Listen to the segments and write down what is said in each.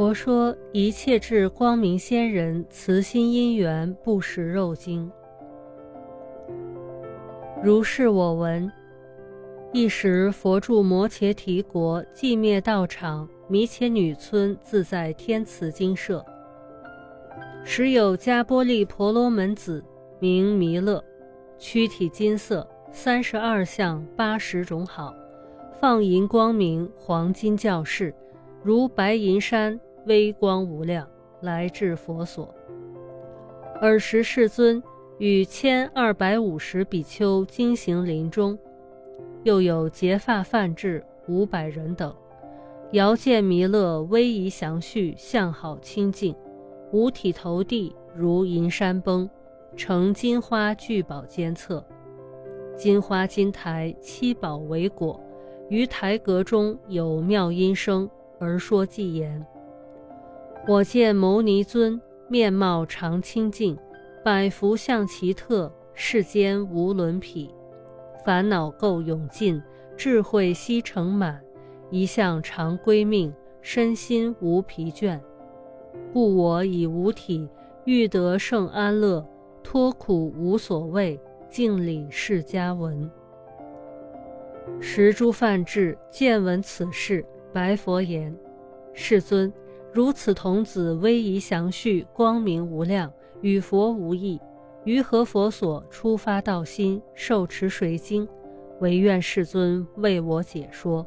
佛说一切智光明仙人慈心因缘不食肉精。如是我闻。一时佛住摩羯提国，寂灭道场，弥切女村自在天慈精舍。时有迦波利婆罗门子，名弥勒，躯体金色，三十二相，八十种好，放银光明，黄金教室，如白银山，微光无量，来至佛所。尔时世尊与千二百五十比丘经行林中。又有结发梵志五百人等，遥见弥勒威仪祥序，相好清净，五体投地如银山崩，呈金花聚宝监测，金花金台七宝为果，于台阁中有妙音声而说偈言：我见牟尼尊面貌常清净，百福相奇特，世间无伦匹。烦恼垢永尽，智慧悉成满，一向常归命，身心无疲倦。故我以无体欲得圣安乐，脱苦无所谓，敬礼释迦文。十诸梵志见闻此事，白佛言：“世尊，如此童子威仪祥序，光明无量，与佛无异。”于何佛所出发道心，受持水经，唯愿世尊为我解说。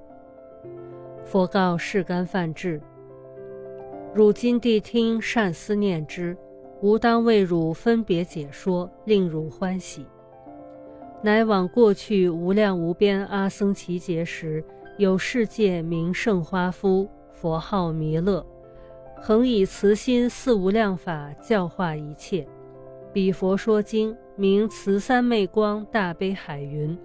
佛告释干梵志：汝今谛听，善思念之，吾当为汝分别解说，令汝欢喜。乃往过去无量无边阿僧祇劫时，有世界名胜花夫，佛号弥勒，恒以慈心四无量法教化一切。彼佛说经，名慈三昧光大悲海云。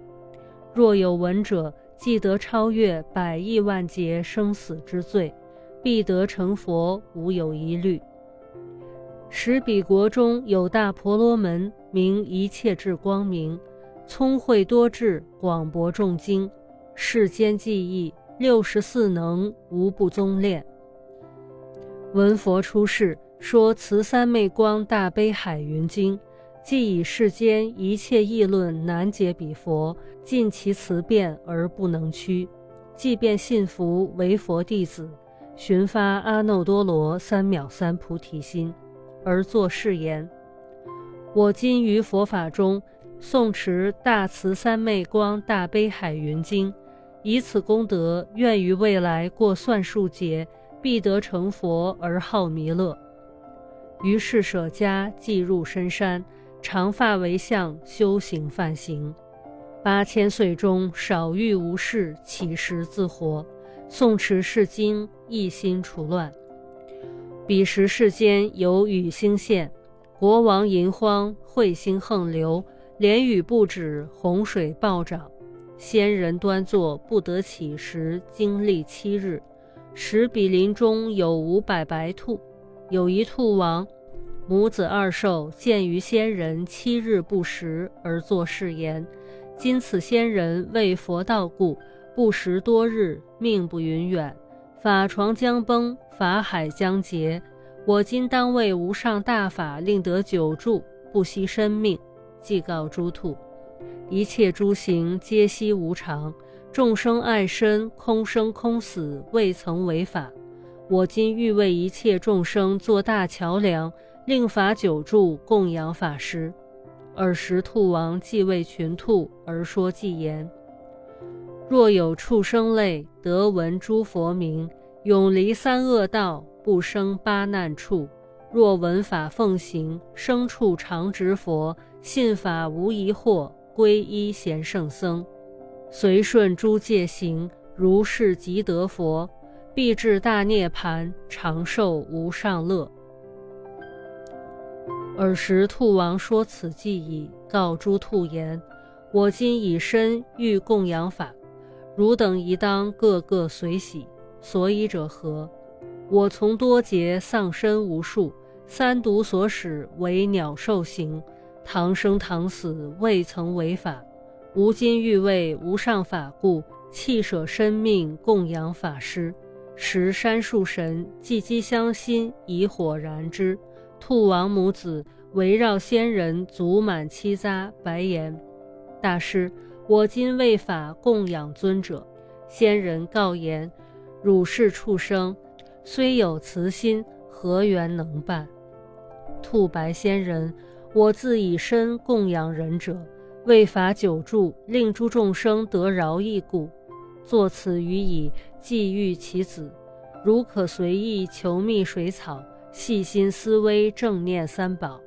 若有闻者，即得超越百亿万劫生死之罪，必得成佛，无有疑虑。使彼国中有大婆罗门，名一切智光明，聪慧多智，广博众经，世间记忆六十四能，无不宗练。闻佛出世。说慈三昧光大悲海云经，即以世间一切议论难解彼佛，尽其辞辩而不能屈，即便信服为佛弟子，寻发阿耨多罗三藐三菩提心，而作誓言：我今于佛法中诵持大慈三昧光大悲海云经，以此功德，愿于未来过算数劫，必得成佛而号弥勒。于是舍家，即入深山，长发为相，修行梵行。八千岁中，少欲无事，乞食自活，诵持是经，一心除乱。彼时世间有雨星现，国王淫荒，彗星横流，连雨不止，洪水暴涨。仙人端坐，不得起食，经历七日。时彼林中有五百白兔。有一兔王，母子二兽见于仙人七日不食，而作誓言：今此仙人为佛道故，不食多日，命不云远，法床将崩，法海将竭。我今当为无上大法，令得久住，不惜生命。即告诸兔：一切诸行皆悉无常，众生爱身，空生空死，未曾违法。我今欲为一切众生做大桥梁，令法久住，供养法师。尔时兔王即为群兔而说偈言：若有畜生类得闻诸佛名，永离三恶道，不生八难处；若闻法奉行，生处常执佛，信法无疑惑，皈依贤圣僧，随顺诸戒行，如是即得佛。必至大涅盘，长寿无上乐。尔时兔王说此偈已，告诸兔言：我今以身欲供养法，汝等宜当个个随喜。所以者何？我从多劫丧身无数，三毒所使为鸟兽形，唐生唐死未曾违法。吾今欲为无上法故，弃舍身命供养法师。时山树神祭鸡香心，以火燃之。兔王母子围绕仙人，足满七匝，白言：“大师，我今为法供养尊者。”仙人告言：“汝是畜生，虽有慈心，何缘能办？”兔白仙人：“我自以身供养人者，为法久住，令诸众生得饶益故，作此语以寄喻其子。如可随意求觅水草。”细心思微，正念三宝。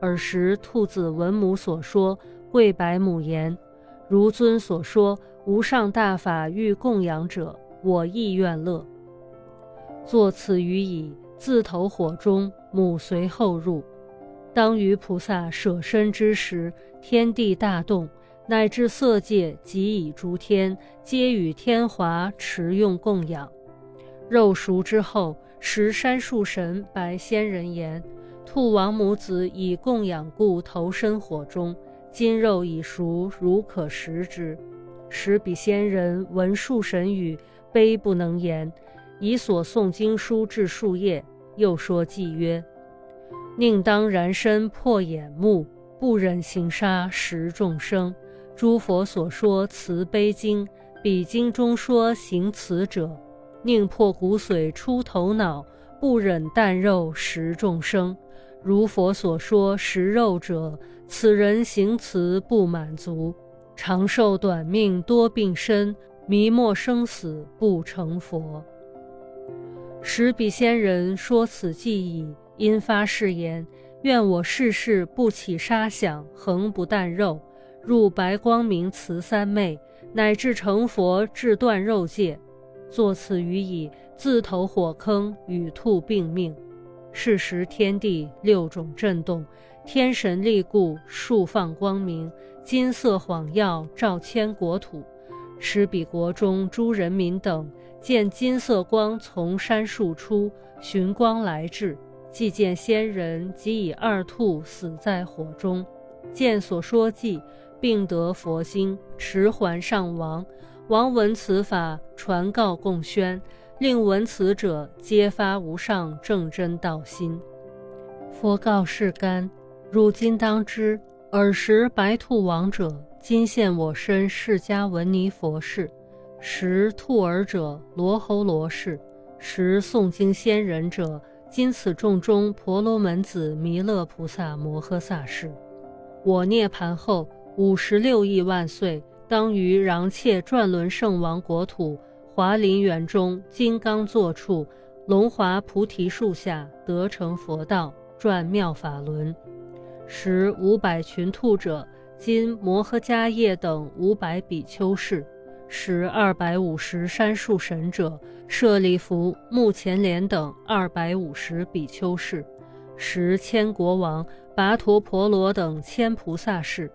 尔时，兔子闻母所说，跪白母言：“如尊所说，无上大法欲供养者，我亦愿乐。作此语已，自投火中，母随后入。当于菩萨舍身之时，天地大动，乃至色界及以诸天，皆与天华持用供养。肉熟之后。”时山树神白仙人言：“兔王母子以供养故投身火中，今肉已熟，如可食之。”时彼仙人闻树神语，悲不能言，以所诵经书至树叶，又说偈曰：“宁当燃身破眼目，不忍行杀食众生。诸佛所说慈悲经，彼经中说行慈者。”宁破骨髓出头脑，不忍啖肉食众生。如佛所说食肉者，此人行慈不满足，长寿短命多病身，迷没生死不成佛。时彼仙人说此偈已，因发誓言：愿我世世不起杀想，恒不啖肉，入白光明慈三昧，乃至成佛，至断肉界。作此语已，自投火坑，与兔并命。是时天地六种震动，天神力故，数放光明，金色晃耀，照千国土。使彼国中诸人民等见金色光从山树出，寻光来至，即见仙人即以二兔死在火中，见所说记，并得佛经，持还上王。王闻此法，传告共宣，令闻此者皆发无上正真道心。佛告世干：汝今当知，尔时白兔王者，今现我身释迦文尼佛世；时兔儿者，罗侯罗氏；时诵经仙人者，今此众中婆罗门子弥勒菩萨摩诃萨是。我涅盘后五十六亿万岁。当于壤切转轮圣王国土华林园中金刚座处龙华菩提树下得成佛道转妙法轮，时五百群兔者，今摩诃迦叶等五百比丘士；十二百五十山树神者，舍利弗、目犍连等二百五十比丘士；十千国王跋陀婆罗等千菩萨士。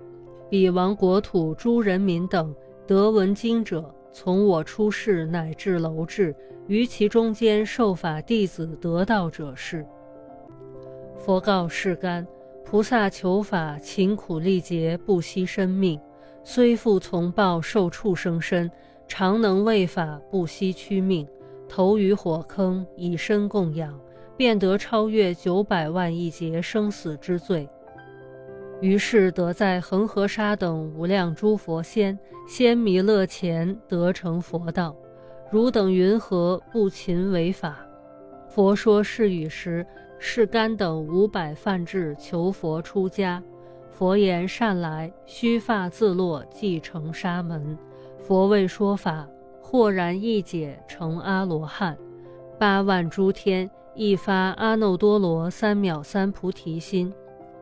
彼王国土诸人民等得闻经者，从我出世乃至楼至，于其中间受法弟子得道者是。佛告世干：菩萨求法勤苦力竭，不惜生命，虽复从报受畜生身，常能为法不惜屈命，投于火坑，以身供养，便得超越九百万亿劫生死之罪。于是得在恒河沙等无量诸佛仙仙弥勒前得成佛道。汝等云何不勤为法？佛说是语时，是干等五百梵志求佛出家。佛言：善来，须发自落，即成沙门。佛为说法，豁然一解，成阿罗汉。八万诸天一发阿耨多罗三藐三菩提心。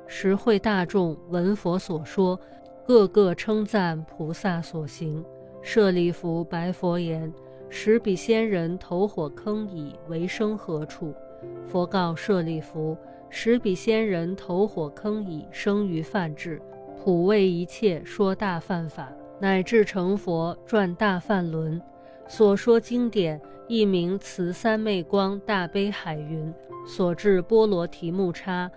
十会大众闻佛所说，个个称赞菩萨所行。舍利弗白佛言：“十比仙人投火坑以，为生何处？”佛告舍利弗：“时彼仙人投火坑已，生于梵智，普为一切说大梵法，乃至成佛，转大梵轮。所说经典，一名慈三昧光大悲海云，所至波罗提木叉。”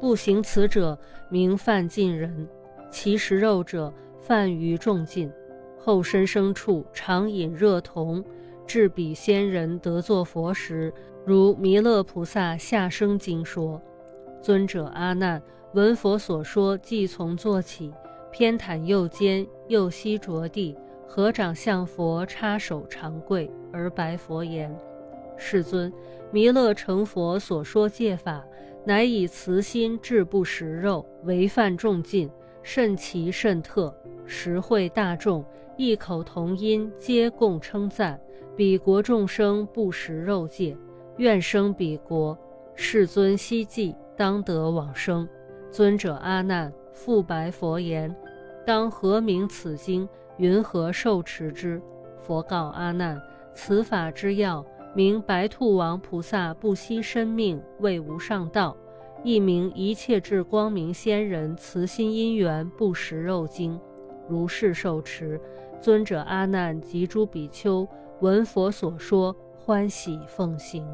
不行此者，名犯尽人；其食肉者，犯于众尽。后身生处常饮热铜，至彼仙人得作佛时，如弥勒菩萨下生经说：“尊者阿难，闻佛所说，即从坐起，偏袒右肩，右膝着地，合掌向佛，插手长跪，而白佛言：‘世尊，弥勒成佛所说戒法，乃以慈心治不食肉，违犯众禁，甚奇甚特，实惠大众，异口同音，皆共称赞。’”彼国众生不食肉戒，愿生彼国。世尊希冀，当得往生。尊者阿难复白佛言：“当何名此经？云何受持之？”佛告阿难：“此法之要，名白兔王菩萨不惜生命为无上道，亦名一切智光明仙人慈心因缘不食肉经。如是受持，尊者阿难及诸比丘。闻佛所说，欢喜奉行。